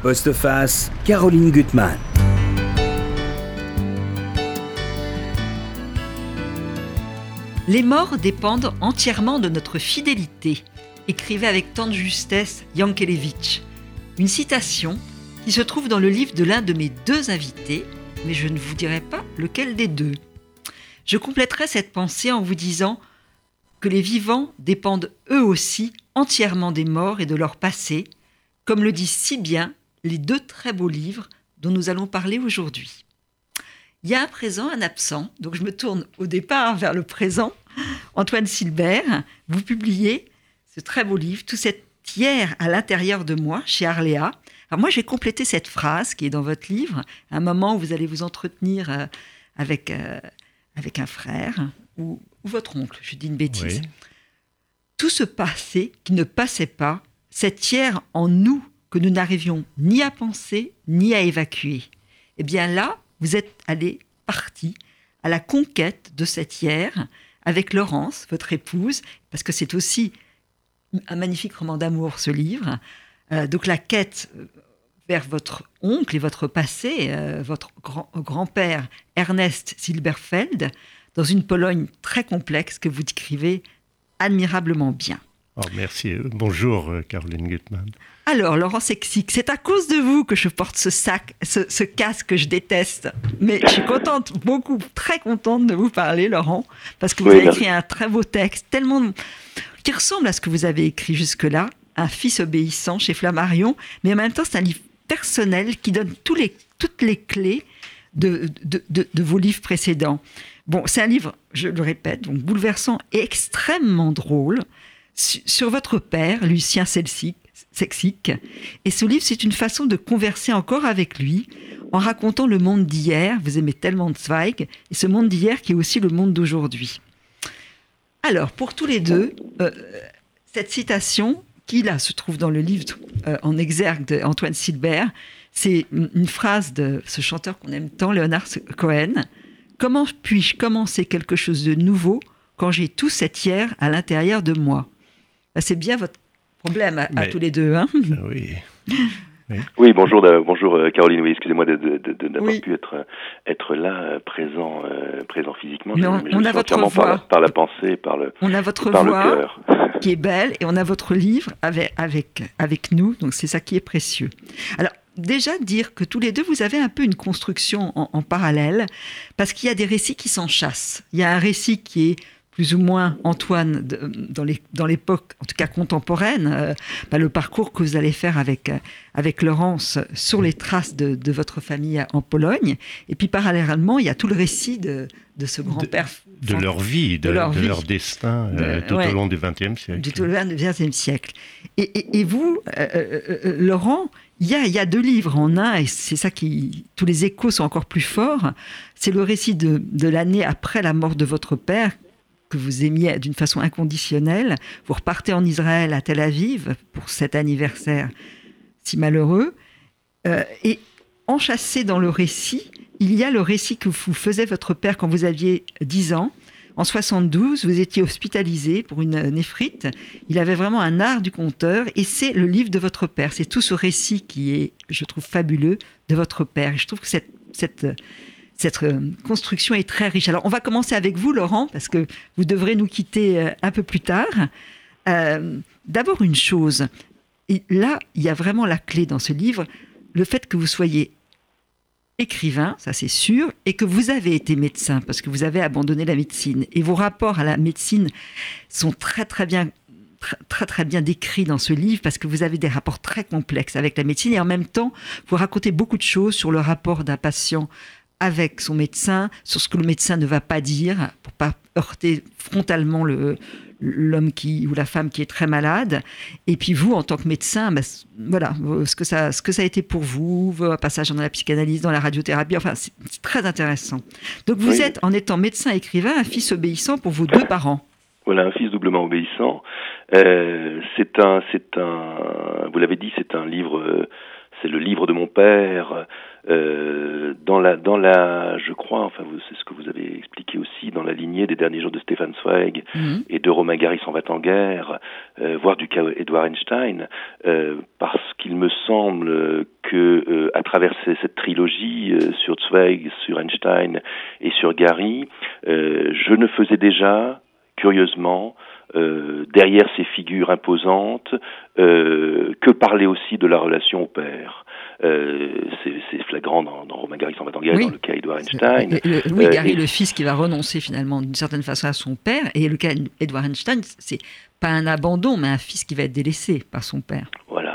Postface, Caroline Gutmann. Les morts dépendent entièrement de notre fidélité, écrivait avec tant de justesse Yankelevitch. Une citation qui se trouve dans le livre de l'un de mes deux invités, mais je ne vous dirai pas lequel des deux. Je compléterai cette pensée en vous disant que les vivants dépendent eux aussi entièrement des morts et de leur passé, comme le dit si bien les deux très beaux livres dont nous allons parler aujourd'hui. Il y a un présent, un absent, donc je me tourne au départ vers le présent. Antoine Silbert, vous publiez ce très beau livre, Tout cet hier à l'intérieur de moi, chez Arléa. Alors moi, j'ai complété cette phrase qui est dans votre livre, un moment où vous allez vous entretenir euh, avec, euh, avec un frère ou, votre oncle, je dis une bêtise. Tout ce passé qui ne passait pas, cet hier en nous que nous n'arrivions ni à penser ni à évacuer. Eh bien là, vous êtes allé parti à la conquête de cette hier avec Laurence, votre épouse, parce que c'est aussi un magnifique roman d'amour, ce livre. Euh, donc la quête euh, vers votre oncle et votre passé, euh, votre grand-père Ernest Silberfeld, dans une Pologne très complexe que vous décrivez admirablement bien. Oh, merci. Bonjour, Caroline Gutmann. Alors, Laurent Sexic, c'est à cause de vous que je porte ce sac, ce, casque que je déteste. Mais je suis contente, beaucoup, très contente de vous parler, Laurent, parce que vous avez écrit un très beau texte, tellement qui ressemble à ce que vous avez écrit jusque-là, Un fils obéissant chez Flammarion, mais en même temps, c'est un livre personnel qui donne tous les, toutes les clés de, de, vos livres précédents. Bon, c'est un livre, je le répète, donc bouleversant et extrêmement drôle sur votre père, Lucien sexique. Et ce livre, c'est une façon de converser encore avec lui en racontant le monde d'hier. Vous aimez tellement Zweig, et ce monde d'hier qui est aussi le monde d'aujourd'hui. Alors, pour tous les deux, euh, cette citation, qui là se trouve dans le livre euh, en exergue d'Antoine Silbert, c'est une phrase de ce chanteur qu'on aime tant, Leonard Cohen. Comment puis-je commencer quelque chose de nouveau quand j'ai tout cet hier à l'intérieur de moi? C'est bien votre problème à, tous les deux. Hein ah oui. Oui. bonjour, bonjour euh, Caroline. Oui, excusez-moi d'avoir pu être être là, euh, présent, euh, présent physiquement. Non, on a votre voix par, la pensée, par le on a votre voix qui est belle et on a votre livre avec avec avec nous. Donc c'est ça qui est précieux. Alors déjà dire que tous les deux, vous avez un peu une construction en, en parallèle, parce qu'il y a des récits qui s'enchassent. Il y a un récit qui est plus ou moins Antoine dans l'époque, en tout cas contemporaine, euh, bah, le parcours que vous allez faire avec, euh, avec Laurence sur les traces de, votre famille en Pologne. Et puis parallèlement, il y a tout le récit de, de ce grand-père. De, leur vie, de, leur, destin euh, tout au long du XXe siècle. Tout au long du XXe siècle. Et, et, vous, Laurent, il y, a, il y, a, deux livres en un, et c'est ça qui. Tous les échos sont encore plus forts. C'est le récit de, de l'année après la mort de votre père, que vous aimiez d'une façon inconditionnelle. Vous repartez en Israël, à Tel Aviv, pour cet anniversaire si malheureux. Euh, et enchâssé dans le récit, il y a le récit que vous faisait votre père quand vous aviez 10 ans. En 72, vous étiez hospitalisé pour une néphrite. Il avait vraiment un art du conteur et c'est le livre de votre père. C'est tout ce récit qui est, je trouve, fabuleux de votre père. Et je trouve que cette, cette cette euh, construction est très riche. Alors, on va commencer avec vous, Laurent, parce que vous devrez nous quitter euh, un peu plus tard. Euh, d'abord, une chose. Et là, il y a vraiment la clé dans ce livre, le fait que vous soyez écrivain, ça c'est sûr, et que vous avez été médecin, parce que vous avez abandonné la médecine. Et vos rapports à la médecine sont très très bien très très bien décrits dans ce livre parce que vous avez des rapports très complexes avec la médecine et en même temps vous racontez beaucoup de choses sur le rapport d'un patient avec son médecin sur ce que le médecin ne va pas dire pour pas heurter frontalement le l'homme qui ou la femme qui est très malade. Et puis vous en tant que médecin ben, voilà ce que ça ce que ça a été pour vous un passage dans la psychanalyse dans la radiothérapie enfin c'est très intéressant. Donc vous êtes en étant médecin écrivain un fils obéissant pour vos deux parents. Voilà un fils doublement obéissant. Euh, c'est un c'est un vous l'avez dit c'est un livre euh, c'est le livre de mon père. Euh, dans la, dans la, je crois, enfin, c'est ce que vous avez expliqué aussi, dans la lignée des derniers jours de Stefan Zweig mhm. et de Romain Gary s'en va en guerre, euh, voire du cas Edouard Einstein, euh, parce qu'il me semble que à travers cette trilogie sur Zweig, sur Einstein et sur Gary, je ne faisais déjà, curieusement, euh, derrière ces figures imposantes, euh, que parler aussi de la relation au père. Euh, c'est flagrant dans, dans Romain Gary sans dans le cas Edouard Einstein. oui, Gary, le fils qui va renoncer finalement d'une certaine façon à son père, et le cas Edouard Einstein, c'est pas un abandon, mais un fils qui va être délaissé par son père. Voilà,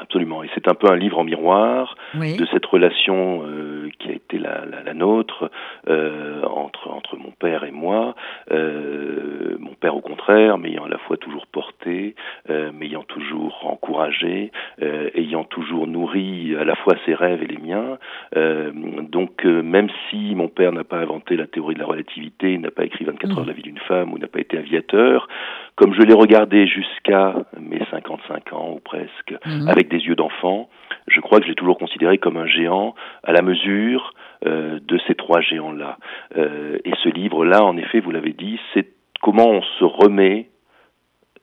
c'est un peu un livre en miroir de cette relation euh, qui a été la, la, la nôtre euh, entre, entre mon père et moi. Euh, mon père, au contraire, m'ayant à la fois toujours porté, m'ayant toujours encouragé, ayant toujours nourri à la fois ses rêves et les miens. Donc, même si mon père n'a pas inventé la théorie de la relativité, n'a pas écrit 24 heures de la vie d'une femme ou n'a pas été aviateur, comme je l'ai regardé jusqu'à mes 55 ans ou presque, mhm. avec des yeux d'enfant, je crois que je l'ai toujours considéré comme un géant à la mesure euh, de ces trois géants-là. Euh, et ce livre-là, en effet, vous l'avez dit, c'est comment on se remet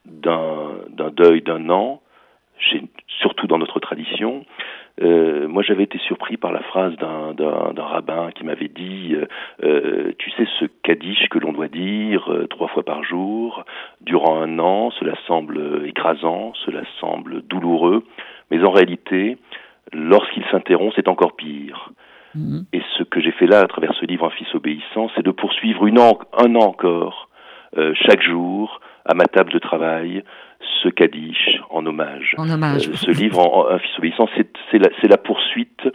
d'un deuil d'un an, surtout dans notre tradition, euh, moi, j'avais été surpris par la phrase d'un rabbin qui m'avait dit euh, euh, Tu sais, ce kaddish que l'on doit dire trois fois par jour, durant un an, cela semble écrasant, cela semble douloureux, mais en réalité, lorsqu'il s'interrompt, c'est encore pire. Mhm. Et ce que j'ai fait là, à travers ce livre Un fils obéissant, c'est de poursuivre une an, un an encore, chaque jour, à ma table de travail, ce Kaddish en hommage. En hommage. Euh, ce livre, en, Un fils obéissant, c'est la, la poursuite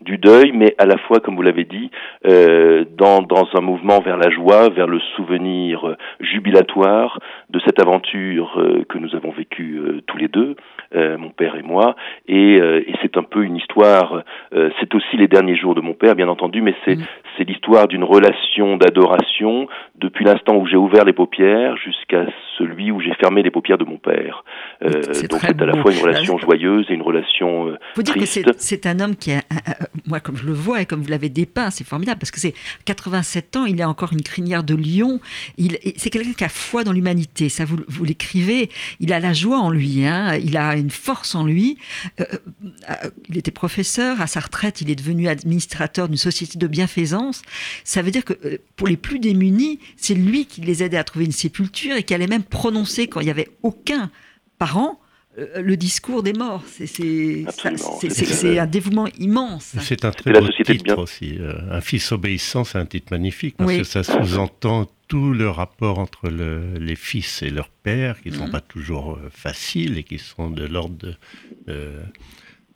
du deuil, mais à la fois, comme vous l'avez dit, euh, dans, dans un mouvement vers la joie, vers le souvenir jubilatoire de cette aventure euh, que nous avons vécue euh, tous les deux, euh, mon père et moi. Et, et c'est un peu une histoire, c'est aussi les derniers jours de mon père, bien entendu, mais c'est mm. c'est l'histoire d'une relation d'adoration depuis l'instant où j'ai ouvert les paupières jusqu'à celui où j'ai fermé les paupières de mon père. donc c'est à la fois une relation joyeuse et une relation Faut dire que c'est un homme qui a moi, comme je le vois et comme vous l'avez dépeint, c'est formidable parce que c'est 87 ans, il a encore une crinière de lion. C'est quelqu'un qui a foi dans l'humanité. Ça, vous, vous l'écrivez. Il a la joie en lui. Hein, il a une force en lui. Euh, euh, il était professeur. À sa retraite, il est devenu administrateur d'une société de bienfaisance. Ça veut dire que euh, pour les plus démunis, c'est lui qui les aidait à trouver une sépulture et qui allait même prononcer quand il n'y avait aucun parent euh, le discours des morts. C'est un dévouement immense. C'est un très beau titre aussi. Euh, un fils obéissant, c'est un titre magnifique parce que ça sous-entend tout le rapport entre les fils et leur père, qui ne sont mhm. pas toujours euh, faciles et qui sont de l'ordre de...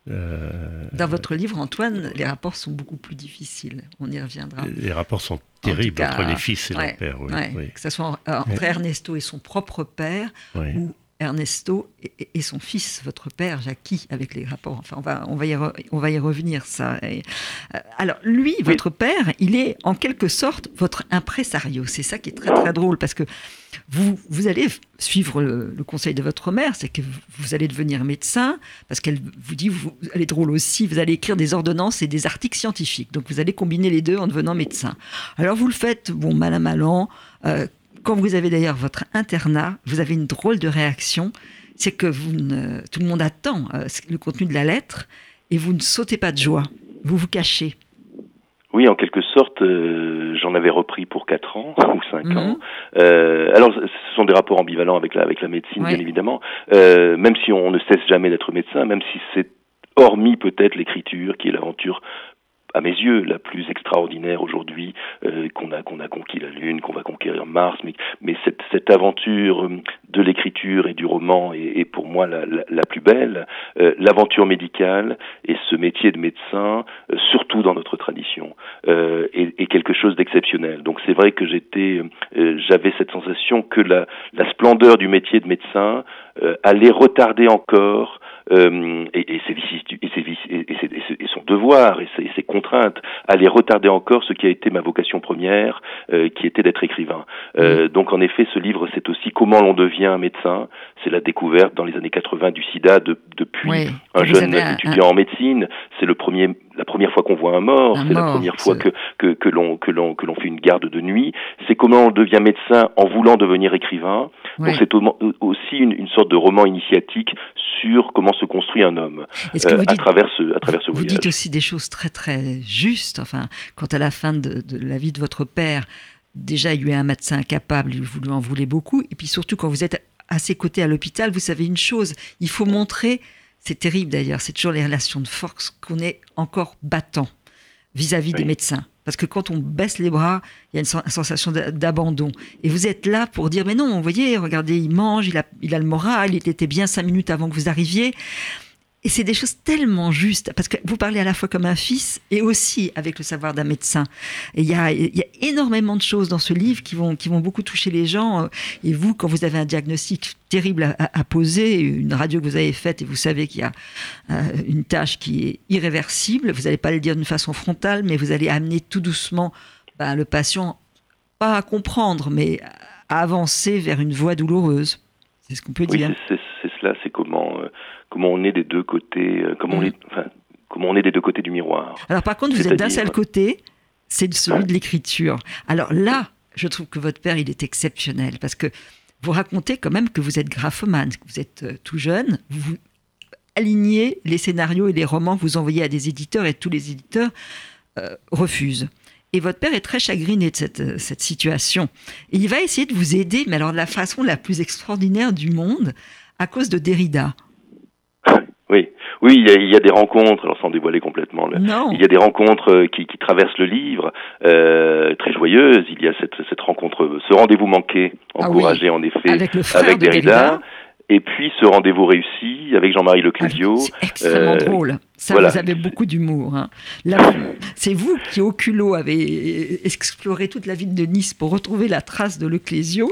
Dans votre livre, Antoine, les rapports sont beaucoup plus difficiles. On y reviendra. Les rapports sont terribles entre les fils et leur père. Oui, Que ce soit entre Ernesto et son propre père, ou Ernesto et, son fils, votre père, Jackie, avec les rapports. Enfin, on va, on va, y, on va y revenir, ça. Euh, alors, lui, votre père, il est en quelque sorte votre impresario. C'est ça qui est très, très drôle, parce que vous, vous allez suivre le, conseil de votre mère, c'est que vous allez devenir médecin, parce qu'elle vous dit, vous, elle est drôle aussi, vous allez écrire des ordonnances et des articles scientifiques. Donc, vous allez combiner les deux en devenant médecin. Alors, vous le faites, bon, mal à mal an, euh, quand vous avez d'ailleurs votre internat, vous avez une drôle de réaction. C'est que vous ne, tout le monde attend euh, le contenu de la lettre et vous ne sautez pas de joie. Vous vous cachez. Oui, en quelque sorte, euh, j'en avais repris pour 4 ans ou 5 mhm. ans. Euh, alors, ce sont des rapports ambivalents avec la, avec la médecine, bien évidemment. même si on ne cesse jamais d'être médecin, même si c'est hormis peut-être l'écriture, qui est l'aventure à mes yeux, la plus extraordinaire aujourd'hui, qu'on a qu'on a conquis la Lune, qu'on va conquérir Mars, mais, cette, aventure euh, de l'écriture et du roman est, pour moi la, plus belle. Euh, l'aventure médicale et ce métier de médecin, euh, surtout dans notre tradition, euh, est, quelque chose d'exceptionnel. Donc c'est vrai que j'étais, j'avais cette sensation que la splendeur du métier de médecin allait retarder encore euh, et, et, ses, et, ses, et, et, son devoir et ses, ces contraintes allaient retarder encore ce qui a été ma vocation première, qui était d'être écrivain. Mmh. Donc en effet, ce livre, c'est aussi comment l'on devient médecin. C'est la découverte dans les années 80 du SIDA depuis un jeune étudiant en médecine. C'est le premier la première fois qu'on voit un mort, c'est la première fois que, que, que l'on que l'on que l'on fait une garde de nuit. C'est comment on devient médecin en voulant devenir écrivain. Donc c'est aussi une, une, sorte de roman initiatique sur comment se construit un homme euh, à travers ce à travers ce voyage. Vous dites aussi des choses très très justes. Enfin, quand à la fin de, de la vie de votre père, déjà il y a eu un médecin incapable, vous lui en voulez beaucoup, et puis surtout quand vous êtes à ses côtés à l'hôpital, vous savez une chose, il faut montrer c'est terrible d'ailleurs, c'est toujours les relations de force qu'on est encore battant vis-à-vis des médecins. Parce que quand on baisse les bras, il y a une sensation d'abandon. Et vous êtes là pour dire, mais non, vous voyez, regardez, il mange, il a, il a le moral, il était bien cinq minutes avant que vous arriviez. Et c'est des choses tellement justes, parce que vous parlez à la fois comme un fils et aussi avec le savoir d'un médecin. Et il y a, y a, énormément de choses dans ce livre qui vont, qui vont beaucoup toucher les gens. Et vous, quand vous avez un diagnostic terrible à, poser, une radio que vous avez faite et vous savez qu'il y a euh, une tâche qui est irréversible, vous n'allez pas le dire d'une façon frontale, mais vous allez amener tout doucement ben, le patient, pas à comprendre, mais à avancer vers une voie douloureuse. C'est ce qu'on peut dire. C'est cela, c'est comment... Euh, comment on est des deux côtés, euh, comment, on mm. est, enfin, comment on est des deux côtés du miroir. Alors par contre, vous êtes d'un seul côté, c'est celui de l'écriture. Alors là, je trouve que votre père, il est exceptionnel parce que vous racontez quand même que vous êtes graphomane, que vous êtes euh, tout jeune, vous alignez les scénarios et les romans que vous envoyez à des éditeurs et tous les éditeurs euh, refusent. Et votre père est très chagriné de cette, cette situation. Et il va essayer de vous aider, mais alors de la façon la plus extraordinaire du monde, à cause de Derrida. Oui, oui, il y, a, des rencontres, alors sans dévoiler complètement, il y a des rencontres euh, qui, traversent le livre, euh, très joyeuses. Il y a cette, cette rencontre, ce rendez-vous manqué, ah encouragé en effet avec, Derrida. Et puis ce rendez-vous réussi avec Jean-Marie Leclésio. Ah, c'est extrêmement euh, drôle. Ça, vous avez beaucoup d'humour. Hein. c'est vous qui, au culot, avez exploré toute la ville de Nice pour retrouver la trace de Leclésio.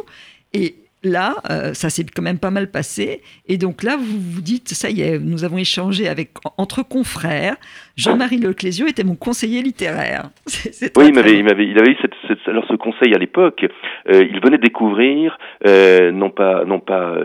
Et là, euh, ça s'est quand même pas mal passé. Et donc là, vous vous dites, ça y est, nous avons échangé avec, entre confrères. Jean-Marie Leclésio était mon conseiller littéraire. oui, il, m'avait, il, m'avait, il avait eu cette, alors ce conseil à l'époque. Euh, il venait découvrir, euh, non pas, non pas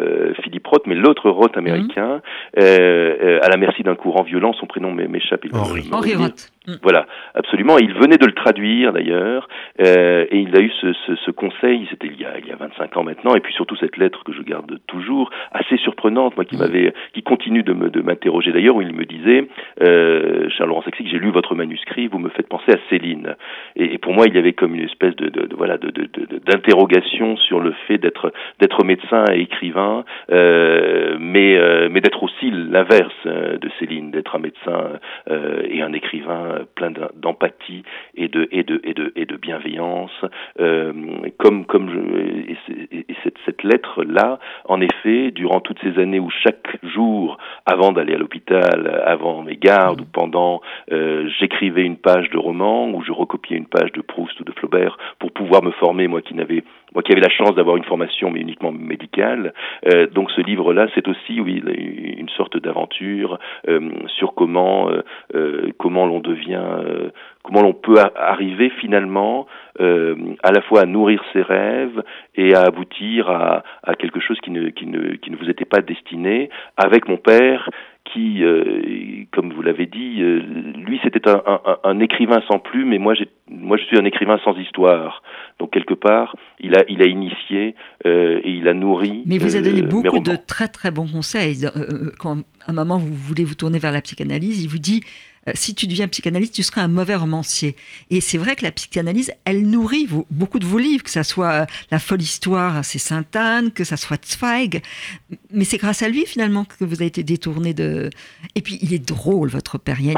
Philippe Roth, mais l'autre Roth américain, mmh. à la merci d'un courant violent. Son prénom m'échappe. Henri. Henri Roth. Mmh. Voilà, absolument. Il venait de le traduire d'ailleurs, et il a eu ce, ce, ce conseil, c'était il y, a, il y a 25 ans maintenant, et puis surtout cette lettre que je garde toujours, assez surprenante, moi qui mmh. m'avait, qui continue de, me, de m'interroger d'ailleurs, où il me disait, euh, cher Laurent Saxic, j'ai lu votre manuscrit, vous me faites penser à Céline. Et, et pour moi, il y avait comme une espèce de, de, de voilà, de, d'interrogation sur le fait d'être, d'être médecin et écrivain, euh, mais, euh, mais d'être aussi l'inverse euh, de Céline, d'être un médecin euh, et un écrivain plein d'empathie et de et de et de et de bienveillance. Euh, comme comme et, cette, cette lettre là, en effet, durant toutes ces années où chaque jour, avant d'aller à l'hôpital, avant mes gardes ou pendant, euh, j'écrivais une page de roman ou je recopiais une page de Proust ou de Flaubert pour pouvoir me former, moi qui n'avais moi qui avais la chance d'avoir une formation mais uniquement médicale. Euh, donc ce livre-là, c'est aussi oui une sorte d'aventure euh, sur comment euh, comment l'on devient comment l'on peut arriver finalement à la fois à nourrir ses rêves et à aboutir à, à quelque chose qui ne, qui, ne, qui ne vous était pas destiné. Avec mon père, qui, euh, comme vous l'avez dit, euh, lui c'était un, un, un, écrivain sans plume, mais moi, moi je suis un écrivain sans histoire. Donc quelque part, il a, il a initié euh, et il a nourri. Mais vous avez donné beaucoup de très très bons conseils. quand à un moment vous voulez vous tourner vers la psychanalyse, il vous dit si tu deviens psychanalyste, tu seras un mauvais romancier. Et c'est vrai que la psychanalyse, elle nourrit beaucoup de vos livres, que ça soit euh, La folle histoire, c'est Sainte-Anne, que ça soit Zweig. Mais c'est grâce à lui, finalement, que vous avez été détourné de... Et puis, il est drôle, votre père. Il y a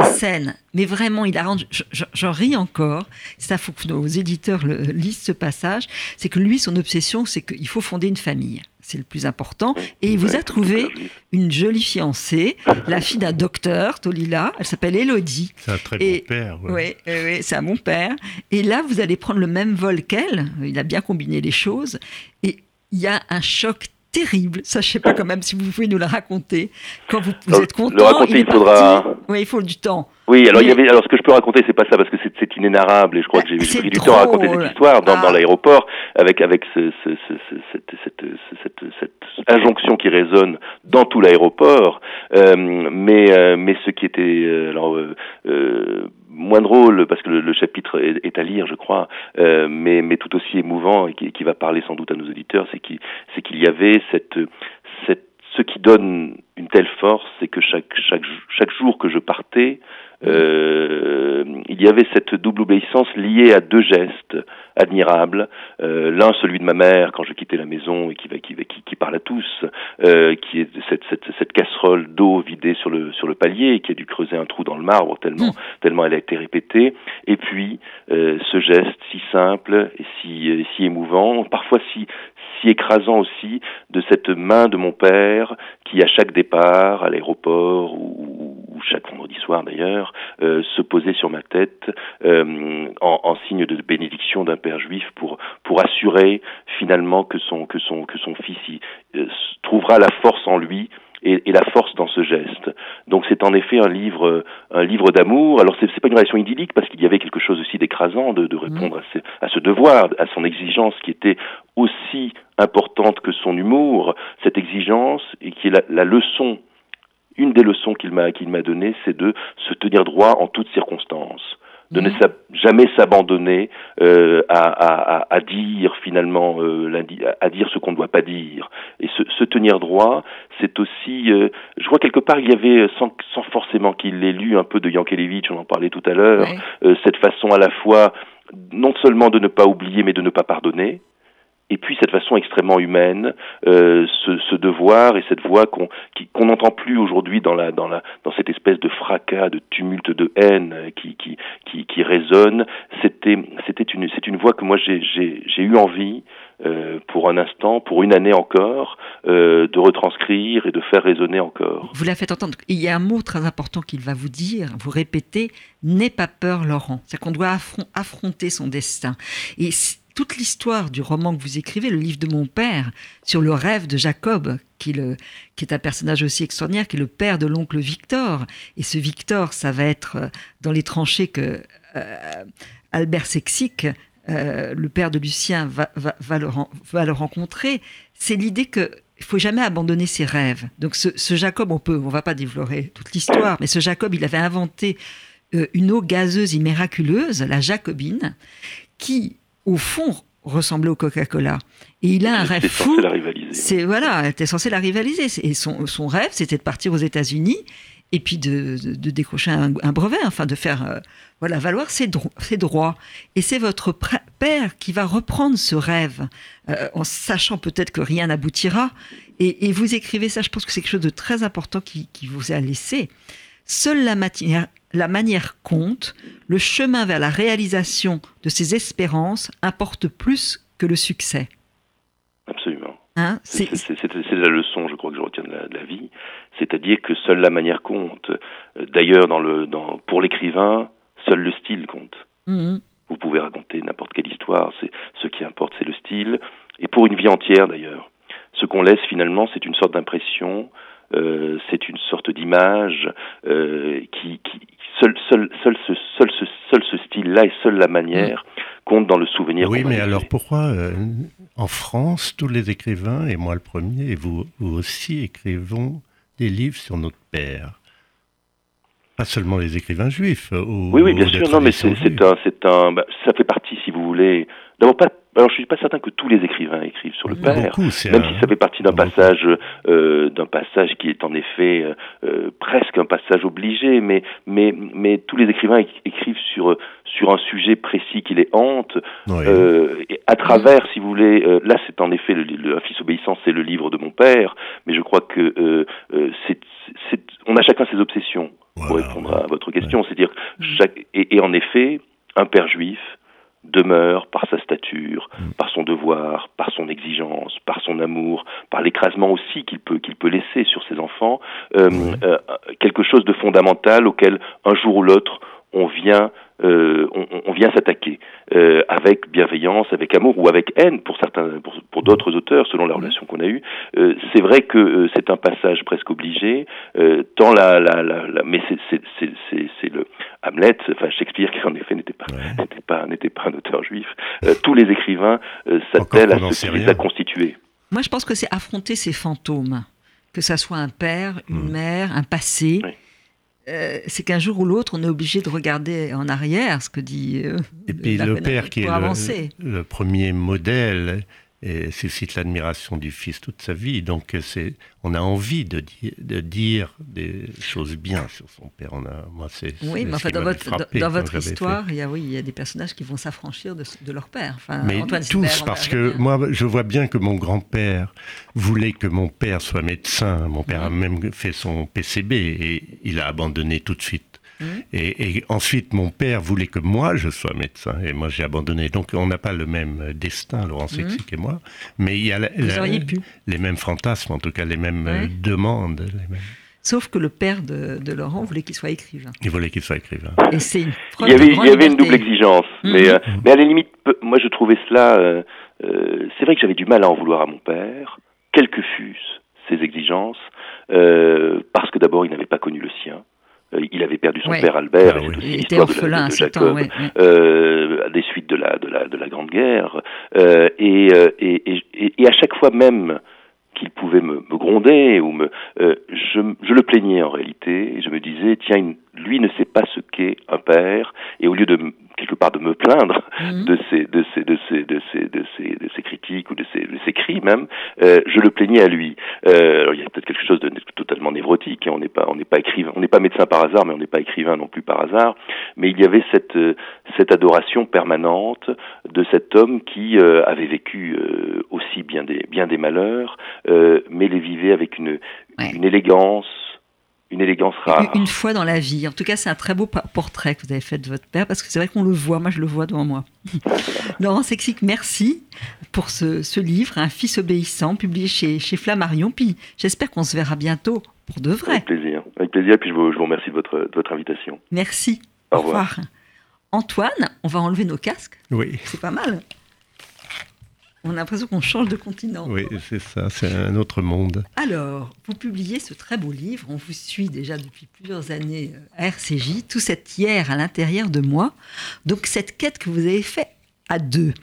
mais vraiment, il a rendu... J'en ris encore. Ça, faut que nos éditeurs lisent ce passage. C'est que lui, son obsession, c'est qu'il faut fonder une famille c'est le plus important. Et il vous a trouvé une jolie fiancée, la fille d'un docteur, Tolila. Elle s'appelle Elodie. C'est un très bon père. Oui, ouais, c'est un bon père. Et là, vous allez prendre le même vol qu'elle. Il a bien combiné les choses. Et il y a un choc terrible. Ça, je sais pas quand même si vous pouvez nous le raconter. Quand vous, êtes content, le raconter, il, faudra. Oui, il faut du temps. Oui, alors il y avait. Alors ce que je peux raconter, c'est pas ça parce que c'est inénarrable et je crois que j'ai pris du temps à raconter cette histoire dans, dans ah. l'aéroport avec avec ce, ce, ce, cette, cette, cette, cette, injonction qui résonne dans tout l'aéroport. Euh, mais euh, mais ce qui était euh, alors euh, moins drôle parce que le, chapitre est, à lire, je crois, mais mais tout aussi émouvant et qui, qui va parler sans doute à nos auditeurs, c'est qu'il c'est qu'il y avait cette cette ce qui donne une telle force, c'est que chaque, chaque, chaque jour que je partais, euh, il y avait cette double obéissance liée à deux gestes admirables. Euh, L'un, celui de ma mère quand je quittais la maison et qui, qui, qui, qui parle à tous, euh, qui est cette, cette, cette casserole d'eau vidée sur le, sur le palier et qui a dû creuser un trou dans le marbre tellement, mmh. tellement elle a été répétée. Et puis euh, ce geste si simple et si, si émouvant, parfois si, si écrasant aussi de cette main de mon père qui à chaque départ à l'aéroport ou, chaque vendredi soir d'ailleurs se posait sur ma tête en, en, signe de bénédiction d'un père juif pour pour assurer finalement que son que son que son fils y, euh, trouvera la force en lui et, et, la force dans ce geste. Donc c'est en effet un livre, un livre d'amour. Alors c'est, c'est pas une relation idyllique parce qu'il y avait quelque chose aussi d'écrasant de, de répondre à, ce, à, ce, devoir, à son exigence qui était aussi importante que son humour. Cette exigence et qui est la, la leçon, une des leçons qu'il m'a qu'il m'a donné, c'est de se tenir droit en toutes circonstances de ne jamais s'abandonner euh, à, à, à, dire finalement euh, à dire ce qu'on ne doit pas dire. Et se, se tenir droit c'est aussi euh, je crois quelque part il y avait sans, sans forcément qu'il l'ait lu un peu de Yankelevitch on en parlait tout à l'heure euh, cette façon à la fois non seulement de ne pas oublier mais de ne pas pardonner et puis cette façon extrêmement humaine, euh, ce, devoir et cette voix qu'on qu'on n'entend plus aujourd'hui dans la dans la dans cette espèce de fracas, de tumulte, de haine qui qui qui, qui résonne. C'était une c'est une voix que moi j'ai eu envie euh, pour un instant, pour une année encore, euh, de retranscrire et de faire résonner encore. Vous la faites entendre. Il y a un mot très important qu'il va vous dire, vous répétez, n'aie pas peur, Laurent. C'est qu'on doit affronter son destin. Toute l'histoire du roman que vous écrivez, le livre de mon père, sur le rêve de Jacob, qui, est un personnage aussi extraordinaire, qui est le père de l'oncle Victor. Et ce Victor, ça va être euh, dans les tranchées que euh, Albert Sexic, euh, le père de Lucien, va, le, rencontrer. C'est l'idée que il faut jamais abandonner ses rêves. Donc ce, ce Jacob, on peut, on va pas développer toute l'histoire, mais ce Jacob, il avait inventé une eau gazeuse et miraculeuse, la Jacobine, qui au fond, ressemblait au Coca-Cola. Et il a un rêve fou. C'est voilà, elle était censée la rivaliser. Et son, son rêve, c'était de partir aux États-Unis et puis de, de, décrocher un, brevet, enfin de faire euh, voilà valoir ses, ses, droits. Et c'est votre père qui va reprendre ce rêve, euh, en sachant peut-être que rien n'aboutira. Et, et, vous écrivez ça, je pense que c'est quelque chose de très important qui, qui vous a laissé. Seule la matière, la manière compte, le chemin vers la réalisation de ses espérances importe plus que le succès. Absolument. Hein, c'est la leçon, je crois, que je retiens de la, vie. C'est-à-dire que seule la manière compte. D'ailleurs, dans le, dans, pour l'écrivain, seul le style compte. Mhm. Vous pouvez raconter n'importe quelle histoire, ce qui importe, c'est le style. Et pour une vie entière, d'ailleurs. Ce qu'on laisse finalement, c'est une sorte d'impression, euh, c'est une sorte d'image euh, qui, qui, seul, seul, ce, seul, ce, seul ce style-là et seule la manière compte dans le souvenir. Oui, mais alors pourquoi euh, en France, tous les écrivains, et moi le premier, et vous, vous aussi, écrivons des livres sur notre père? Pas seulement les écrivains juifs. oui, oui, bien sûr. Non, mais c'est un, c'est un, bah, ça fait partie, si vous voulez. D'abord, pas alors je suis pas certain que tous les écrivains écrivent sur le père, même si ça fait partie d'un passage, euh, d'un passage qui est en effet euh, euh, presque un passage obligé, mais mais mais tous les écrivains écrivent sur sur un sujet précis qui les hante, euh, et à travers, si vous voulez, euh, là c'est en effet le, le, un fils obéissant, c'est le livre de mon père, mais je crois que euh, c'est, on a chacun ses obsessions pour répondre à votre question, c'est-à-dire chaque et, et en effet un père juif demeure par sa stature, mm. par son devoir, par son exigence, par son amour, par l'écrasement aussi qu'il peut qu'il peut laisser sur ses enfants, euh, euh, quelque chose de fondamental auquel un jour ou l'autre on vient euh, on, on, vient s'attaquer euh, avec bienveillance, avec amour ou avec haine pour certains, pour, pour d'autres auteurs, selon la relation qu'on a eue. Euh, c'est vrai que c'est un passage presque obligé, tant la, la, la, la mais c'est, c'est, c'est, c'est le Hamlet, enfin Shakespeare qui en effet n'était pas n'était pas n'était pas un auteur juif. tous les écrivains s'attellent à ce qui les a constitués. Moi, je pense que c'est affronter ces fantômes, que ça soit un père, une hmm. mère, un passé. Oui euh, c'est qu'un jour ou l'autre, on est obligé de regarder en arrière ce que dit. Euh, et puis le père qui est le, le, premier modèle et suscite l'admiration du fils toute sa vie. Donc c'est, on a envie de, de, dire des choses bien sur son père. On a, moi, c'est, oui, mais enfin, dans votre, dans, votre histoire, il y, a, oui, il y a des personnages qui vont s'affranchir de, de, leur père. Enfin, mais tous, parce que moi, je vois bien que mon grand-père voulait que mon père soit médecin. Mon père a même fait son PCB et il a abandonné tout de suite Mmh. Et, ensuite, mon père voulait que moi, je sois médecin. Et moi, j'ai abandonné. Donc, on n'a pas le même destin, Laurent Sexic mmh. et moi. Mais il y a les mêmes fantasmes, en tout cas, les mêmes euh, demandes. Sauf que le père de, Laurent voulait qu'il soit écrivain. Il voulait qu'il soit écrivain. Et c'est une il y avait, il y avait une double exigence. Mmh. Mais, euh, mais à la limite, moi, je trouvais cela... Euh, c'est vrai que j'avais du mal à en vouloir à mon père, quelles que fussent ses exigences, parce que d'abord, il n'avait pas connu le sien. Euh, il avait perdu son père Albert, ah, oui. il était orphelin de, Jacob, euh, à des suites de la, de la, de la Grande Guerre. Euh, et, euh, et, et, et, à chaque fois même qu'il pouvait me, me, gronder ou me, euh, je, je, le plaignais en réalité. Et je me disais, tiens, lui ne sait pas ce qu'est un père. Et au lieu de quelque part de me plaindre mhm. de, ces, de, ces, de, ces, de, ces, de, ces, de ces critiques ou de ces, de ces cris même, euh, je le plaignais à lui. Euh, alors il y a peut-être quelque chose de totalement névrotique. Hein. On n'est pas, on n'est pas écrivain, on n'est pas médecin par hasard, mais on n'est pas écrivain non plus par hasard. Mais il y avait cette, euh, cette adoration permanente de cet homme qui euh, avait vécu aussi bien des, bien des malheurs, mais les vivait avec une, une élégance une élégance rare. Une fois dans la vie. En tout cas, c'est un très beau portrait que vous avez fait de votre père, parce que c'est vrai qu'on le voit, moi je le vois devant moi. Laurent Sexic, merci pour ce, livre, Un fils obéissant, publié chez, chez Flammarion. Puis j'espère qu'on se verra bientôt pour de vrai. Avec plaisir. Avec plaisir, puis je vous, je vous remercie de votre, votre invitation. Merci. Au, revoir. Antoine, on va enlever nos casques. Oui. C'est pas mal. On a l'impression qu'on change de continent. Oui, c'est ça, c'est un autre monde. Alors, vous publiez ce très beau livre, on vous suit déjà depuis plusieurs années à RCJ, tout cet hier à l'intérieur de moi. Donc cette quête que vous avez faite à deux,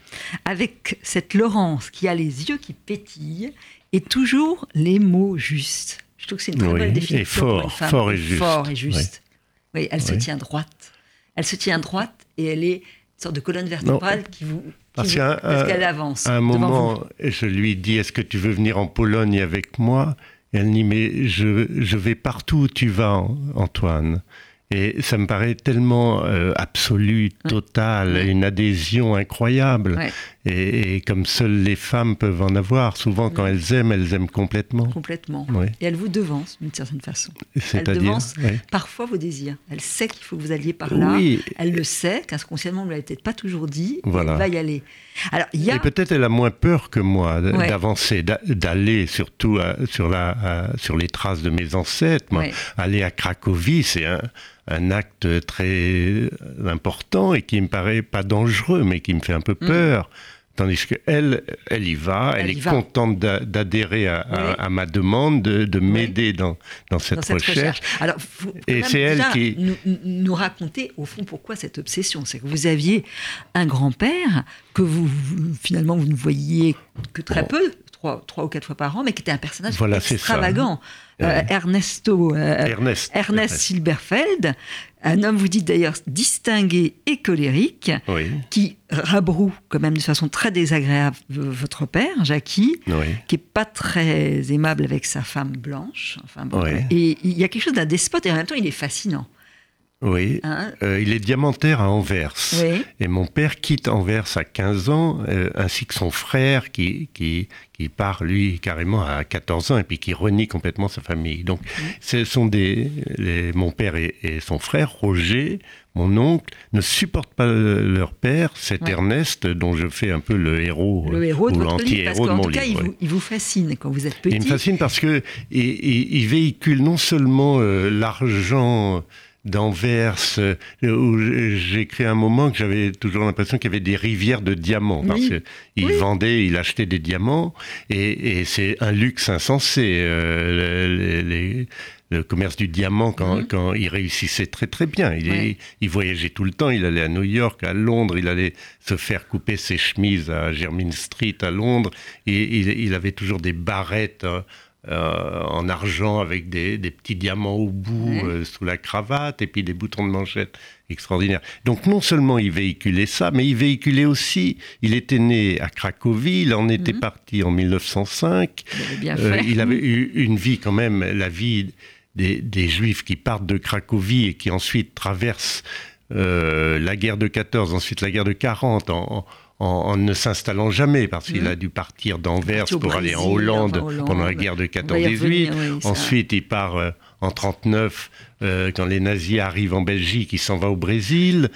avec cette Laurence qui a les yeux qui pétillent et toujours les mots justes. Je trouve que c'est une très belle définition. Et fort, pour une femme. fort et juste. Fort et juste. Oui, elle se tient droite. Elle se tient droite et elle est une sorte de colonne vertébrale qui vous parce qu'elle avance. À un moment, je lui dis Est-ce que tu veux venir en Pologne avec moi? Et elle dit Mais je, je vais partout où tu vas, Antoine. Et ça me paraît tellement euh, absolu, total, une adhésion incroyable. Et, comme seules les femmes peuvent en avoir. Souvent, quand elles aiment, elles aiment complètement. Complètement. Et elle vous devance, d'une certaine façon. Elle devance parfois vos désirs. Elle sait qu'il faut que vous alliez par là. Elle le sait, qu'inconsciemment, vous ne l'avez peut-être pas toujours dit. Voilà. Elle va y aller. Alors, y a... Et peut-être elle a moins peur que moi d'avancer, d'aller surtout sur, la, sur les traces de mes ancêtres. Aller à Cracovie, c'est un un acte très important et qui me paraît pas dangereux, mais qui me fait un peu mm. peur. Tandis qu'elle, elle y va, elle, est contente d'adhérer à, ma demande, de, m'aider dans, dans, cette, recherche. Alors, et c'est elle qui nous, nous raconter au fond pourquoi cette obsession. C'est que vous aviez un grand-père que vous, finalement vous ne voyiez que très peu, trois, trois, ou quatre fois par an, mais qui était un personnage extravagant. Euh, Ernesto, euh, Ernest, Ernest Silberfeld, un homme, vous dites d'ailleurs, distingué et colérique, qui rabroue quand même de façon très désagréable votre père, Jackie, qui est pas très aimable avec sa femme blanche. Enfin, Et il y a quelque chose d'un despote et en même temps il est fascinant. Oui, hein euh, il est diamantaire à Anvers. Et mon père quitte Anvers à 15 ans, euh, ainsi que son frère qui, qui, qui, part, lui, carrément à 14 ans, et puis qui renie complètement sa famille. Donc, ce sont des. mon père et, son frère, Roger, mon oncle, ne supportent pas leur père, cet Ernest, dont je fais un peu le héros, le héros de l'anti-héros de mon tout Cas, il, vous, il, vous, fascine quand vous êtes petit. Il me fascine parce que il, véhicule non seulement euh, l'argent d'Anvers, euh, où créé un moment que j'avais toujours l'impression qu'il y avait des rivières de diamants. Parce qu'il vendait, il achetait des diamants, et, c'est un luxe insensé. Euh, le commerce du diamant quand, mhm. quand, il réussissait très très bien. Il, il, voyageait tout le temps, il allait à New York, à Londres, il allait se faire couper ses chemises à Jermyn Street à Londres, et il, avait toujours des barrettes hein, euh, en argent avec des, petits diamants au bout euh, sous la cravate et puis des boutons de manchette extraordinaires. Donc non seulement il véhiculait ça, mais il véhiculait aussi, il était né à Cracovie, il en était mhm. parti en 1905, il avait, euh, il avait eu une vie quand même, la vie des, juifs qui partent de Cracovie et qui ensuite traversent la guerre de 14, ensuite la guerre de 40 en en, ne s'installant jamais, parce qu'il mmh. a dû partir d'Anvers pour aller en Hollande, pendant la guerre de 14-18. Ensuite, il part euh, en 39, euh, quand les nazis arrivent en Belgique, il s'en va au Brésil.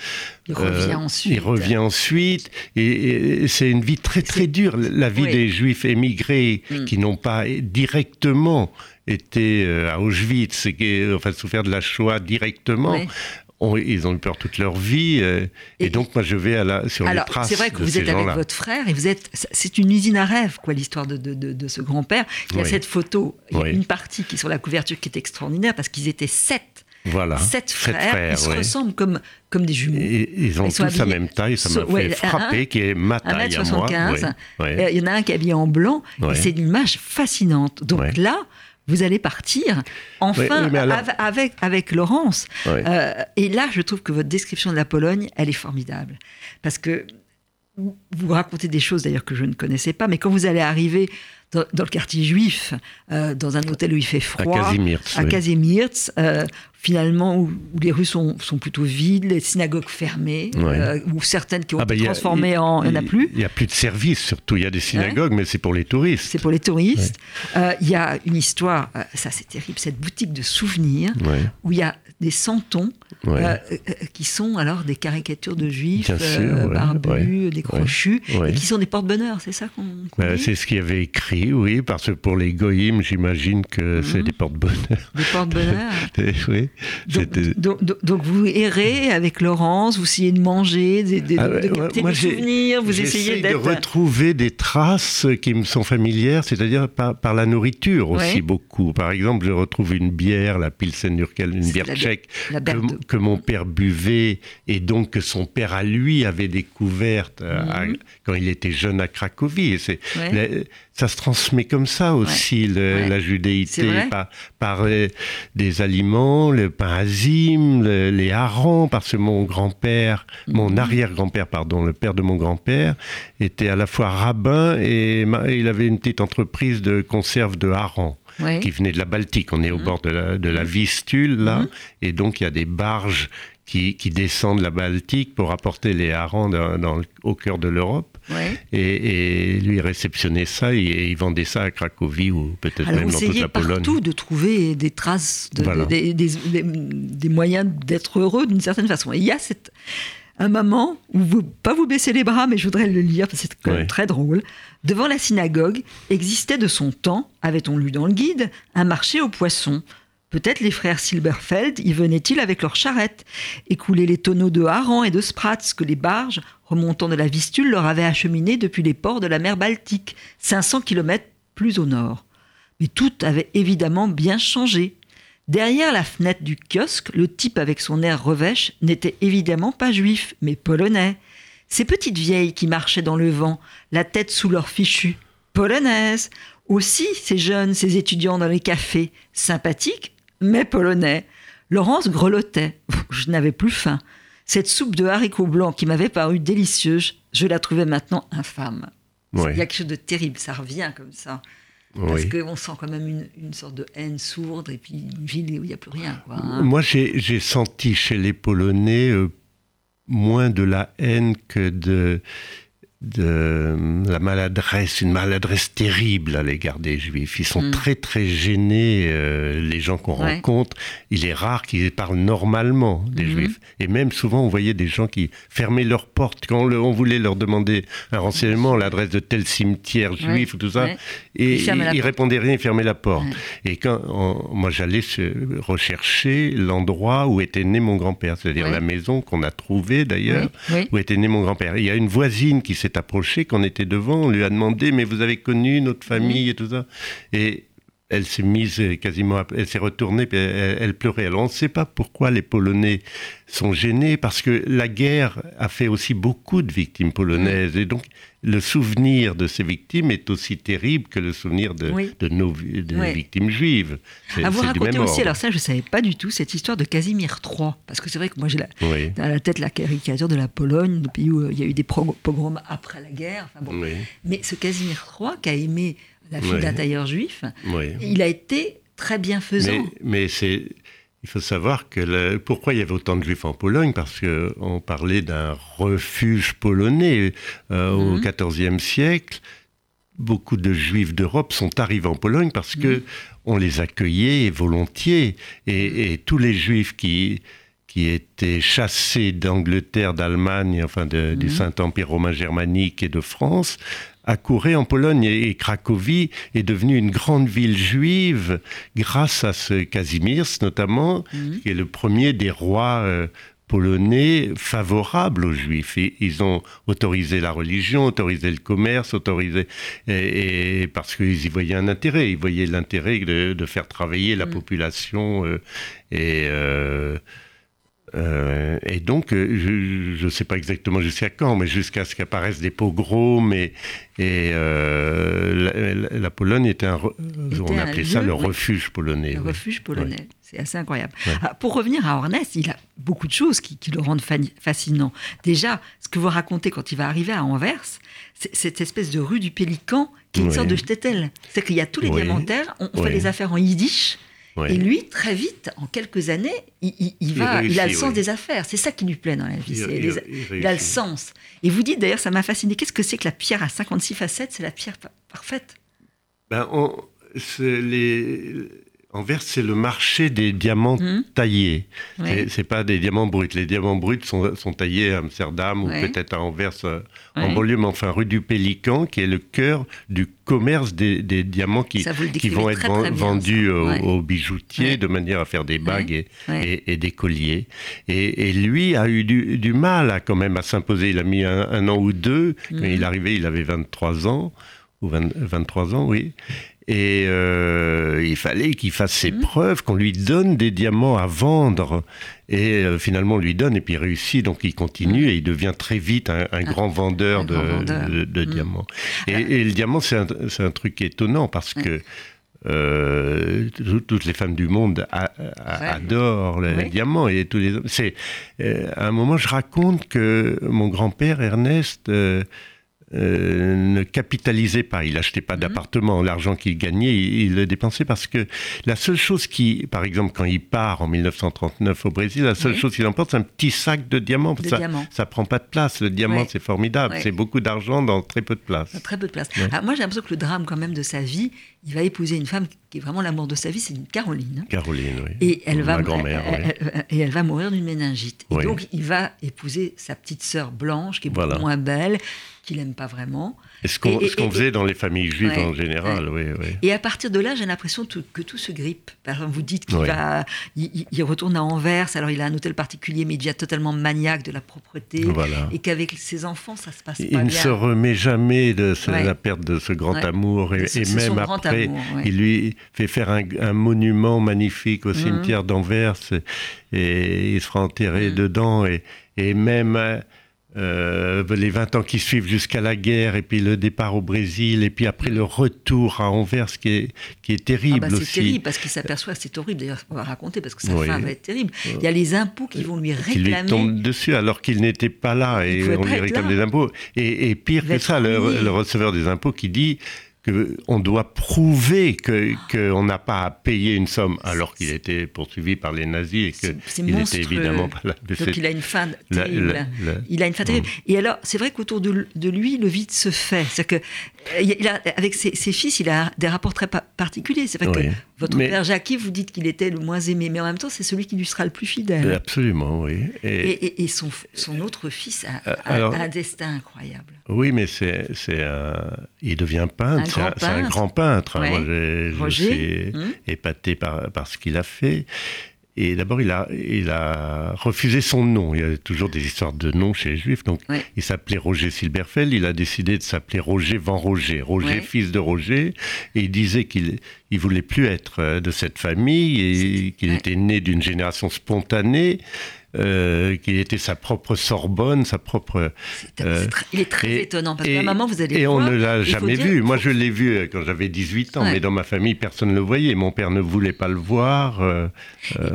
Il revient euh, ensuite. Il revient ensuite. Et, c'est une vie très très dure. La vie des juifs émigrés mmh. qui n'ont pas directement été à Auschwitz, enfin souffert de la Shoah directement, ils ont eu peur toute leur vie. Euh, et, donc, moi, je vais à la, sur alors, les traces. C'est vrai que vous êtes avec votre frère et vous êtes. C'est une usine à rêve, quoi, l'histoire de, de, de, ce grand-père. Il y a cette photo, il y a une partie qui est sur la couverture qui est extraordinaire parce qu'ils étaient sept. Voilà. Sept frères, ils se ressemblent comme, comme des jumeaux. ils ont tous la même taille, ça m'a fait frapper, qui est ma taille 1m75. À moi. Il y en a un qui est habillé en blanc, et c'est une image fascinante. Donc là, vous allez partir enfin avec, avec Laurence. Euh, et là, je trouve que votre description de la Pologne, elle est formidable. Parce que vous racontez des choses d'ailleurs que je ne connaissais pas, mais quand vous allez arriver dans, le quartier juif, euh, dans un hôtel où il fait froid, à Kazimierz, euh, finalement où, les rues sont, sont, plutôt vides, les synagogues fermées, euh, ou certaines qui ont ah été bah, transformées en... Il n'y en a plus. Il n'y a plus de services surtout, il y a des synagogues, mais c'est pour les touristes. C'est pour les touristes. Il y a une histoire, ça c'est terrible, cette boutique de souvenirs, où il y a des santons qui sont alors des caricatures de juifs barbus, des crochus, et qui sont des porte-bonheur, c'est ça qu'on bah, C'est ce qu'il y avait écrit oui, parce que pour les goïms, j'imagine que c'est mhm. des porte-bonheur. Des porte-bonheur Oui. Donc, donc, vous errez avec Laurence, vous essayez de manger, de, de, ah capter des souvenirs, vous essayez de retrouver des traces qui me sont familières, c'est-à-dire par, la nourriture aussi beaucoup. Par exemple, je retrouve une bière, la Pilsen une bière tchèque, que, mon père buvait et donc que son père à lui avait découverte euh, mhm. quand il était jeune à Cracovie. Et ça se transmet comme ça aussi, la judéité, par, euh, des aliments, le pain azim, les harengs, parce que mon grand-père, mon mhm. arrière-grand-père, pardon, le père de mon grand-père, était à la fois rabbin et il avait une petite entreprise de conserve de harengs. Qui venait de la Baltique. On est au mhm. bord de la, de la Vistule, là, mhm. et donc il y a des barges qui, qui, descendent la Baltique pour apporter les harengs dans, au cœur de l'Europe. Et, et, lui réceptionnait ça et, il vendait ça à Cracovie ou peut-être même dans toute la Pologne. partout de trouver des traces, de, des, des, moyens d'être heureux d'une certaine façon. Et il y a cette, un moment où vous, pas vous baissez les bras, mais je voudrais le lire parce que c'est quand même très drôle. Devant la synagogue existait de son temps, avait-on lu dans le guide, un marché aux poissons. Peut-être les frères Silberfeld y venaient-ils avec leurs charrettes, écouler les tonneaux de harengs et de sprats que les barges, remontant de la Vistule, leur avaient acheminés depuis les ports de la mer Baltique, 500 km plus au nord. Mais tout avait évidemment bien changé. Derrière la fenêtre du kiosque, le type avec son air revêche n'était évidemment pas juif, mais polonais. Ces petites vieilles qui marchaient dans le vent, la tête sous leur fichu, polonaises. Aussi ces jeunes, ces étudiants dans les cafés, sympathiques, mais polonais. Laurence grelottait. Je n'avais plus faim. Cette soupe de haricots blancs qui m'avait paru délicieuse, je la trouvais maintenant infâme. Il y a quelque chose de terrible, ça revient comme ça. Parce qu'on sent quand même une, sorte de haine sourde et puis une ville où il n'y a plus rien. Hein. Moi, j'ai senti chez les Polonais euh, moins de la haine que de de la maladresse, une maladresse terrible à l'égard des juifs. Ils sont mm. très très gênés, euh, les gens qu'on rencontre. Il est rare qu'ils parlent normalement des mm-hmm. juifs. Et même souvent, on voyait des gens qui fermaient leurs portes quand on, voulait leur demander un renseignement, l'adresse de tel cimetière juif ou tout ça. Et ils, répondaient rien, ils fermaient la porte. Et quand moi j'allais rechercher l'endroit où était né mon grand-père, c'est-à-dire la maison qu'on a trouvée d'ailleurs, où était né mon grand-père. Il y a une voisine qui s'est approché, qu'on était devant, on lui a demandé, mais vous avez connu notre famille et tout ça. Et elle s'est mise quasiment, elle s'est retournée, puis elle, pleurait. Alors on ne sait pas pourquoi les Polonais sont gênés, parce que la guerre a fait aussi beaucoup de victimes polonaises, et donc le souvenir de ces victimes est aussi terrible que le souvenir de, nos victimes juives. À vous raconter aussi, alors ça je ne savais pas du tout, cette histoire de Casimir III, parce que c'est vrai que moi j'ai la, dans la tête la caricature de la Pologne, le pays où euh, il y a eu des pogroms après la guerre. Mais ce Casimir III qui a aimé la fille d'un tailleur juif, il a été très bienfaisant. Mais, c'est, il faut savoir que pourquoi il y avait autant de juifs en Pologne, parce qu'on parlait d'un refuge polonais euh, au XIVe mhm. siècle. Beaucoup de juifs d'Europe sont arrivés en Pologne parce que mhm. on les accueillait volontiers. Et, et tous les juifs qui, qui étaient chassés d'Angleterre, d'Allemagne, enfin du mhm. Saint-Empire romain germanique et de France, accourait en Pologne et, Cracovie est devenue une grande ville juive grâce à ce Casimirs notamment, mhm. qui est le premier des rois euh, polonais favorables aux juifs. Et ils ont autorisé la religion, autorisé le commerce, autorisé et, parce qu'ils y voyaient un intérêt. Ils voyaient l'intérêt de, faire travailler la mhm. population euh, et euh, euh, et donc, euh, je ne sais pas exactement jusqu'à quand, mais jusqu'à ce qu'apparaissent des pogroms et, et euh, la, Pologne était un, on appelait ça le refuge polonais. Le refuge polonais, c'est assez incroyable. Ah, pour revenir à Ornès, il a beaucoup de choses qui, le rendent fascinant. Déjà, ce que vous racontez quand il va arriver à Anvers, c'est cette espèce de rue du Pélican qui est une sorte de shtetl. C'est qu'il y a tous les diamantaires, on, fait les affaires en yiddish. Et lui, très vite, en quelques années, il, va, il, a le sens des affaires. C'est ça qui lui plaît dans la vie. Il, a le sens. Et vous dites d'ailleurs, ça m'a fasciné, qu'est-ce que c'est que la pierre à 56 facettes? C'est la pierre parfaite? Ben, les, Anvers, c'est le marché des diamants mmh. taillés. Ce C'est pas des diamants bruts. Les diamants bruts sont, taillés à Amsterdam ou peut-être à Anvers euh, en banlieue, mais enfin rue du Pélican, qui est le cœur du commerce des, diamants qui, qui vont être vendus aux, bijoutiers de manière à faire des bagues et, des colliers. Et, lui a eu du, mal à quand même à s'imposer. Il a mis un, an ou deux. Quand mmh. il est arrivé, il avait 23 ans ou 23 ans, oui. Et euh, il fallait qu'il fasse ses mmh. preuves, qu'on lui donne des diamants à vendre. Et euh, finalement, on lui donne, et puis il réussit, donc il continue, mmh. et il devient très vite un, grand vendeur de, mmh. diamants. Et, le diamant, c'est un, truc étonnant, parce que euh, toutes les femmes du monde adorent les, diamants et tous les c'est à un moment je raconte que mon grand-père Ernest euh, ne capitalisait pas, il n'achetait pas mhm. d'appartement. L'argent qu'il gagnait, il, le dépensait parce que la seule chose qui, par exemple, quand il part en 1939 au Brésil, la seule chose qu'il emporte, c'est un petit sac de diamants. ça, ne prend pas de place. Le diamant, c'est formidable. C'est beaucoup d'argent dans très peu de place. Très peu de place. Ah, moi, j'ai l'impression que le drame, quand même, de sa vie, il va épouser une femme qui est vraiment l'amour de sa vie, c'est une Caroline. Caroline, oui. Et elle va, et elle va mourir d'une méningite. Et donc, il va épouser sa petite sœur Blanche, qui est beaucoup moins belle, qu'il n'aime pas vraiment. Ce qu'on faisait dans les familles juives en général, oui. Et à partir de là, j'ai l'impression que tout se grippe. Par exemple, vous dites qu'il va, il, retourne à Anvers, alors il a un hôtel particulier, mais il devient totalement maniaque de la propreté, et qu'avec ses enfants, ça se passe pas bien. Il ne se remet jamais de la perte de ce grand amour, et, même après, il lui fait faire un, monument magnifique au mhm. cimetière d'Anvers, et, il sera enterré mhm. dedans, et, et même euh, les 20 ans qui suivent jusqu'à la guerre, et puis le départ au Brésil, et puis après le retour à Anvers, qui est, qui est terrible ah bah, C'est terrible, parce qu'il s'aperçoit, c'est horrible d'ailleurs, on va raconter, parce que sa fin va être terrible. Il y a les impôts qui vont lui réclamer. Qui lui tombent dessus, alors qu'il n'était pas là, et on lui réclame des impôts. Et, pire que ça, le, receveur des impôts qui dit qu'on doit prouver qu'on n'a pas à payer une somme alors qu'il était poursuivi par les nazis et qu'il n'était évidemment pas là. Donc il a une fin terrible. il a une fin terrible. Et alors, c'est vrai qu'autour de, lui, le vide se fait. C'est-à-dire que, avec ses, fils, il a des rapports très particuliers. C'est vrai que votre père Jackie, vous dites qu'il était le moins aimé, mais en même temps, c'est celui qui lui sera le plus fidèle. Absolument, oui. Et, son, son, autre fils a, euh, un destin incroyable. Oui, mais c'est, il devient peintre. C'est un, grand peintre. Moi, je suis hum. épaté par, par ce qu'il a fait. Et d'abord, il a, il a refusé son nom. Il y a toujours des histoires de noms chez les Juifs. Donc, il s'appelait Roger Silberfeld. Il a décidé de s'appeler Roger Van Roger. Roger, fils de Roger. Et il disait qu'il il voulait plus être euh, de cette famille et qu'il était né d'une génération spontanée euh, qu'il était sa propre Sorbonne, sa propre. Euh, il est très étonnant parce que la maman, vous allez Et on ne l'a jamais vu. Moi, je l'ai vu euh, quand j'avais 18 ans, mais dans ma famille, personne ne le voyait. Mon père ne voulait pas le voir.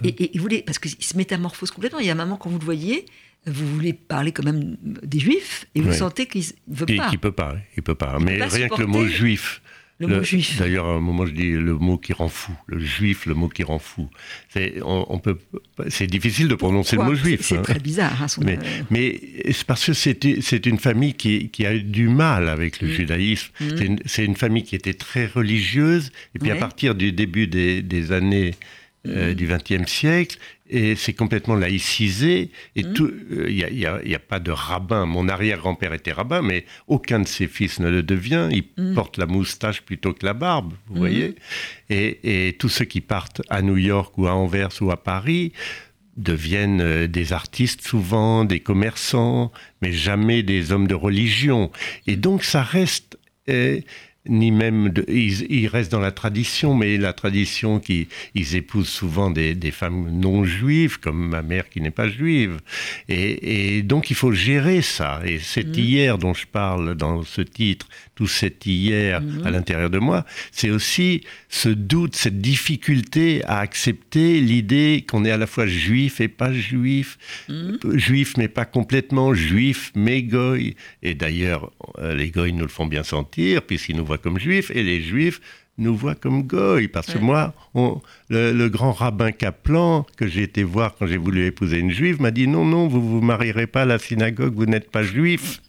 Et, il voulait, parce qu'il se métamorphose complètement. Il y a un moment, quand vous le voyez, vous voulez parler quand même des juifs et vous sentez qu'il ne veut pas. Il, ne peut pas, il peut pas. mais rien que le mot juif le, mot juif. D'ailleurs, à un moment, je dis le mot qui rend fou. Le juif, le mot qui rend fou. C'est, on, peut, c'est difficile de prononcer le mot juif. C'est, hein. très bizarre. Hein, mais, mais, c'est parce que c'est, c'est une famille qui, qui, a eu du mal avec le mm. judaïsme. Mm. C'est, une, famille qui était très religieuse. Et puis à partir du début des, des années euh, du XXe siècle, et c'est complètement laïcisé. Et tout, il euh, n'y a, a, pas de rabbin. Mon arrière-grand-père était rabbin, mais aucun de ses fils ne le devient. Il mm. porte la moustache plutôt que la barbe, vous voyez. Et, et, tous ceux qui partent à New York ou à Anvers ou à Paris deviennent euh, des artistes souvent, des commerçants, mais jamais des hommes de religion. Et donc ça reste ni même de, ils, restent dans la tradition, mais la tradition qui ils épousent souvent des, des femmes non juives, comme ma mère qui n'est pas juive, et, et, donc il faut gérer ça. Et cet mmh. hier dont je parle dans ce titre, tout cet hier mmh. à l'intérieur de moi, c'est aussi ce doute, cette difficulté à accepter l'idée qu'on est à la fois juif et pas juif, mmh. juif mais pas complètement juif, mais goy. Et d'ailleurs, euh, les goy nous le font bien sentir puisqu'ils nous voient comme juifs, et les juifs nous voient comme goy. Parce que moi, le, grand rabbin Kaplan, que j'ai été voir quand j'ai voulu épouser une juive, m'a dit non, non, vous vous marierez pas à la synagogue, vous n'êtes pas juif.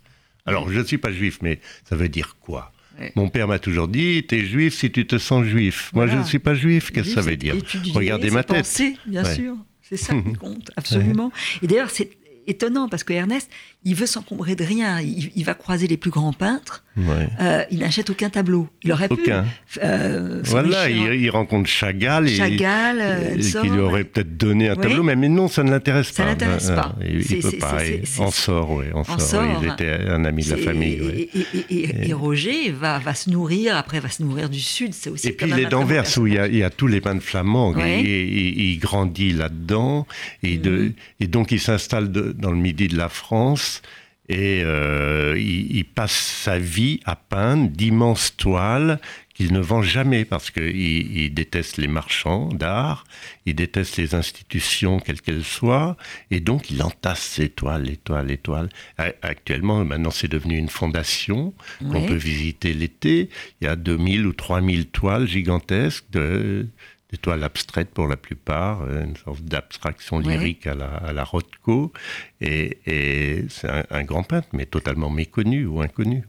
Alors, je ne suis pas juif, mais ça veut dire quoi? Mon père m'a toujours dit, tu es juif si tu te sens juif. Moi, je ne suis pas juif. Qu'est-ce que ça veut dire? Regardez ma tête. Penser, bien sûr. C'est ça qui compte, absolument. Et d'ailleurs, c'est étonnant parce que Ernest, il veut s'encombrer de rien. Il, va croiser les plus grands peintres. Euh, il n'achète aucun tableau. Il aurait aucun. pu. Euh, voilà, il, rencontre Chagall. Et, Chagall, euh, qui lui aurait peut-être donné un tableau, mais, non, ça ne l'intéresse pas. Ça l'intéresse pas. Il, il peut pas. En sort, oui. En, sort. Il était un ami de la famille. Et, Roger va, va se nourrir, après va se nourrir du Sud. C'est aussi. Et puis il est d'Anvers où il y, a, tous les peintres flamands. Il, grandit là-dedans. Et, mm. et donc il s'installe dans le midi de la France. Et euh, il, passe sa vie à peindre d'immenses toiles qu'il ne vend jamais parce qu'il il déteste les marchands d'art, il déteste les institutions quelles qu'elles soient, et donc il entasse ses toiles, les toiles, les toiles. Actuellement, maintenant c'est devenu une fondation qu'on peut visiter l'été. Il y a 2000 ou 3000 toiles gigantesques de des toiles abstraites pour la plupart, euh, une sorte d'abstraction lyrique à, la, à la Rothko. Et, et c'est un, grand peintre, mais totalement méconnu ou inconnu.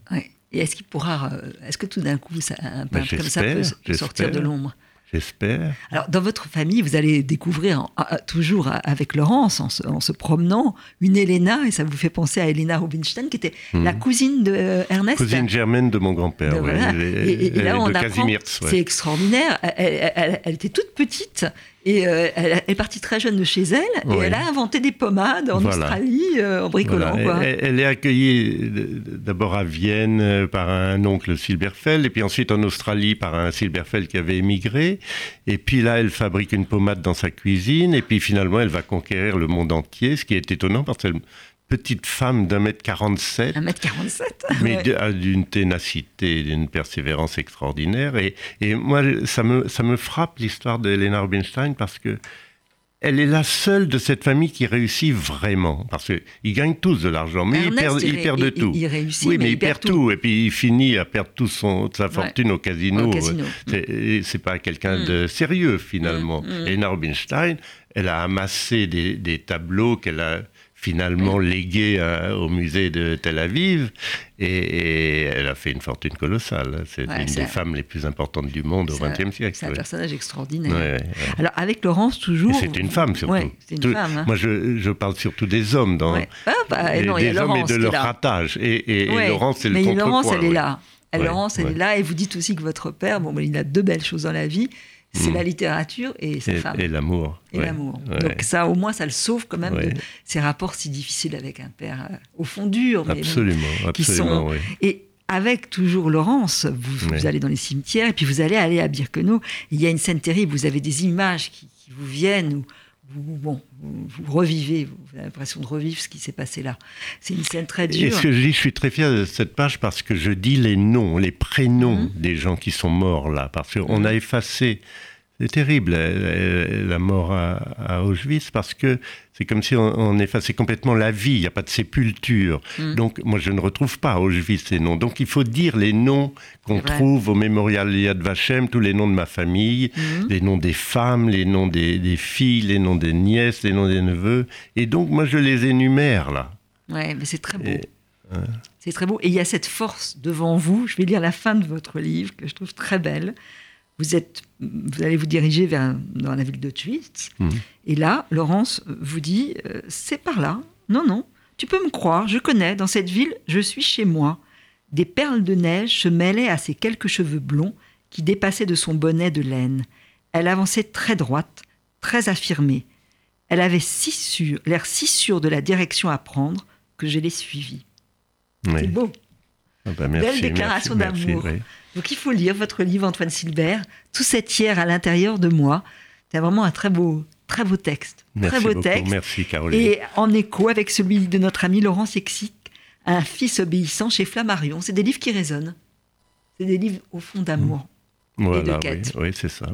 Et est-ce qu'il pourra, euh, est-ce que tout d'un coup, ça, un ben, peintre comme ça peut sortir de l'ombre? J'espère. Alors, dans votre famille, vous allez découvrir toujours avec Laurence, en se, promenant, une Elena, et ça vous fait penser à Elena Rubinstein, qui était la hmm. cousine de euh, Ernest. Cousine germaine de mon grand-père, et, là, on apprend, c'est extraordinaire. elle, était toute petite, et euh, elle est partie très jeune de chez elle et elle a inventé des pommades en Australie euh, en bricolant. Elle, est accueillie d'abord à Vienne euh, par un oncle Silberfeld et puis ensuite en Australie par un Silberfeld qui avait émigré. Et puis là, elle fabrique une pommade dans sa cuisine et puis finalement, elle va conquérir le monde entier, ce qui est étonnant parce qu'elle petite femme d'un mètre 47. Un mètre 47 Mais d'une ténacité, d'une persévérance extraordinaire. Et, et, moi, ça me, ça me frappe l'histoire de Rubinstein parce que elle est la seule de cette famille qui réussit vraiment. Parce qu'ils gagnent tous de l'argent, mais ils perdent, perdent tout. Il, réussit, oui, mais, il, perd tout. Et puis il finit à perdre toute sa fortune au casino. C'est pas quelqu'un de mm. sérieux, finalement. Mm, mm. Et Rubinstein, elle a amassé des tableaux qu'elle a finalement légué au musée de Tel Aviv et, elle a fait une fortune colossale. C'est une des femmes les plus importantes du monde au XXe siècle. C'est un personnage extraordinaire. Alors avec Laurence toujours. C'est une femme surtout. Une femme, hein. Moi je, je, parle surtout des hommes dans ah, bah, non, des hommes et de leur ratage. Et, Laurence c'est le Mais Laurence elle est là. Laurence elle est là et vous dites aussi que votre père bon il a deux belles choses dans la vie c'est la mm. littérature et sa femme. Et l'amour. Et l'amour. Donc ça, au moins, ça le sauve quand même de ces rapports si difficiles avec un père euh, au fond dur. Mais absolument, absolument. Et avec toujours Laurence, vous, allez dans les cimetières et puis vous allez aller à Birkenau. Il y a une scène terrible, vous avez des images qui, qui vous viennent où vous, bon, vous, revivez, vous avez l'impression de revivre ce qui s'est passé là. C'est une scène très dure. Et ce que je dis, je suis très fier de cette page parce que je dis les noms, les prénoms mmh. des gens qui sont morts là, parce qu'on mmh. a effacé c'est terrible, la mort à, Auschwitz, parce que c'est comme si on, effaçait complètement la vie, il n'y a pas de sépulture. Mm. Donc, moi, je ne retrouve pas à Auschwitz ces noms. Donc, il faut dire les noms qu'on trouve au mémorial Yad Vashem, tous les noms de ma famille, mm. les noms des femmes, les noms des, filles, les noms des nièces, les noms des neveux. Et donc, moi, je les énumère, là. Ouais, mais c'est très beau. C'est très beau. Et il y a cette force devant vous. Je vais lire la fin de votre livre, que je trouve très belle vous, êtes, vous allez vous diriger vers, dans la ville de Tuitz. Mmh. Et là, Laurence vous dit, euh, c'est par là. Non, non, tu peux me croire, je connais, dans cette ville, je suis chez moi. Des perles de neige se mêlaient à ses quelques cheveux blonds qui dépassaient de son bonnet de laine. Elle avançait très droite, très affirmée. Elle avait si sûr, l'air si sûr de la direction à prendre que je l'ai suivie. C'est beau. Ah bah Belle déclaration d'amour. Donc il faut lire votre livre, Antoine Silbert, Tout cet hier à l'intérieur de moi. C'est vraiment un très beau, très beau texte. Merci très beau beaucoup. texte. Merci Caroline. Et en écho avec celui de notre ami Laurent Sexic, Un fils obéissant chez Flammarion. C'est des livres qui résonnent. C'est des livres au fond d'amour et de quête. Oui, oui c'est ça.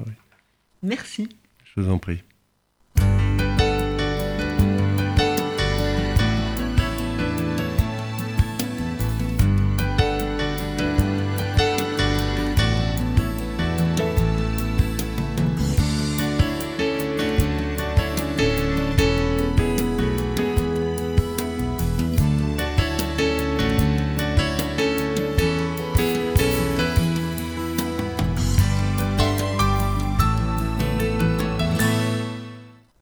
Merci. Je vous en prie.